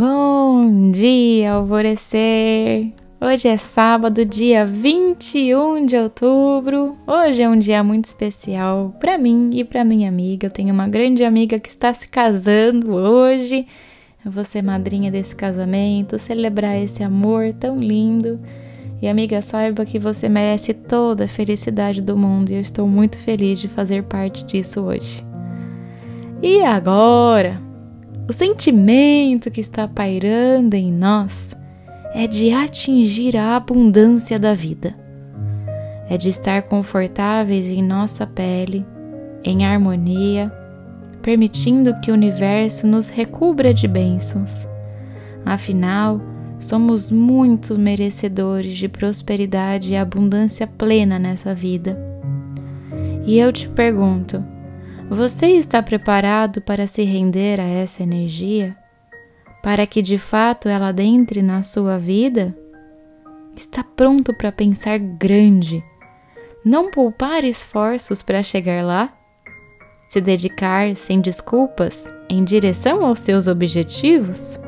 Bom dia, alvorecer! Hoje é sábado, dia 21 de outubro. Hoje é um dia muito especial para mim e para minha amiga. Eu tenho uma grande amiga que está se casando hoje. Eu vou ser madrinha desse casamento, celebrar esse amor tão lindo. E amiga, saiba que você merece toda a felicidade do mundo e eu estou muito feliz de fazer parte disso hoje. E agora, o sentimento que está pairando em nós é de atingir a abundância da vida. É de estar confortáveis em nossa pele, em harmonia, permitindo que o universo nos recubra de bênçãos. Afinal, somos muito merecedores de prosperidade e abundância plena nessa vida. E eu te pergunto: você está preparado para se render a essa energia? para que de fato ela adentre na sua vida? Está pronto para pensar grande, não poupar esforços para chegar lá? Se dedicar sem desculpas em direção aos seus objetivos?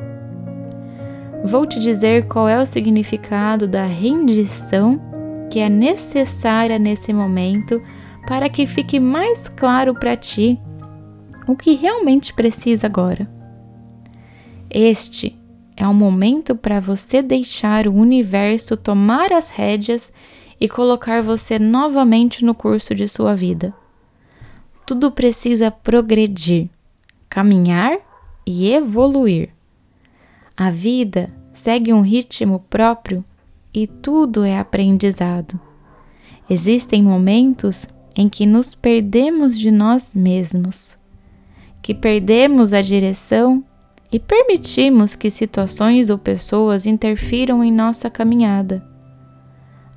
Vou te dizer qual é o significado da rendição que é necessária nesse momento para que fique mais claro para ti o que realmente precisa agora. Este é o momento para você deixar o universo tomar as rédeas e colocar você novamente no curso de sua vida. Tudo precisa progredir, caminhar e evoluir. A vida segue um ritmo próprio e tudo é aprendizado. Existem momentos em que nos perdemos de nós mesmos, que perdemos a direção e permitimos que situações ou pessoas interfiram em nossa caminhada,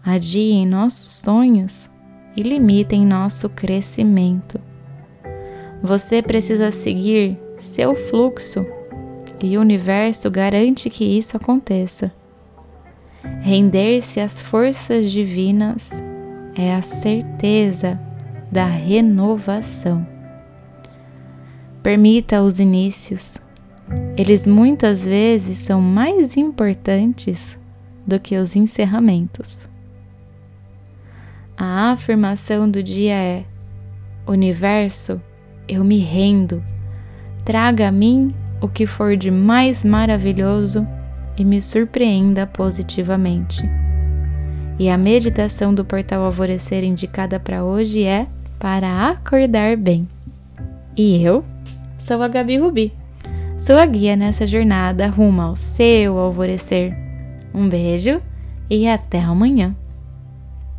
adiem nossos sonhos e limitem nosso crescimento. Você precisa seguir seu fluxo e o universo garante que isso aconteça. Render-se às forças divinas é a certeza da renovação. Permita os inícios eles muitas vezes são mais importantes do que os encerramentos. A afirmação do dia é: Universo, eu me rendo. Traga a mim o que for de mais maravilhoso e me surpreenda positivamente. E a meditação do portal Alvorecer indicada para hoje é para acordar bem. E eu sou a Gabi Rubi sua guia nessa jornada rumo ao seu alvorecer. Um beijo e até amanhã.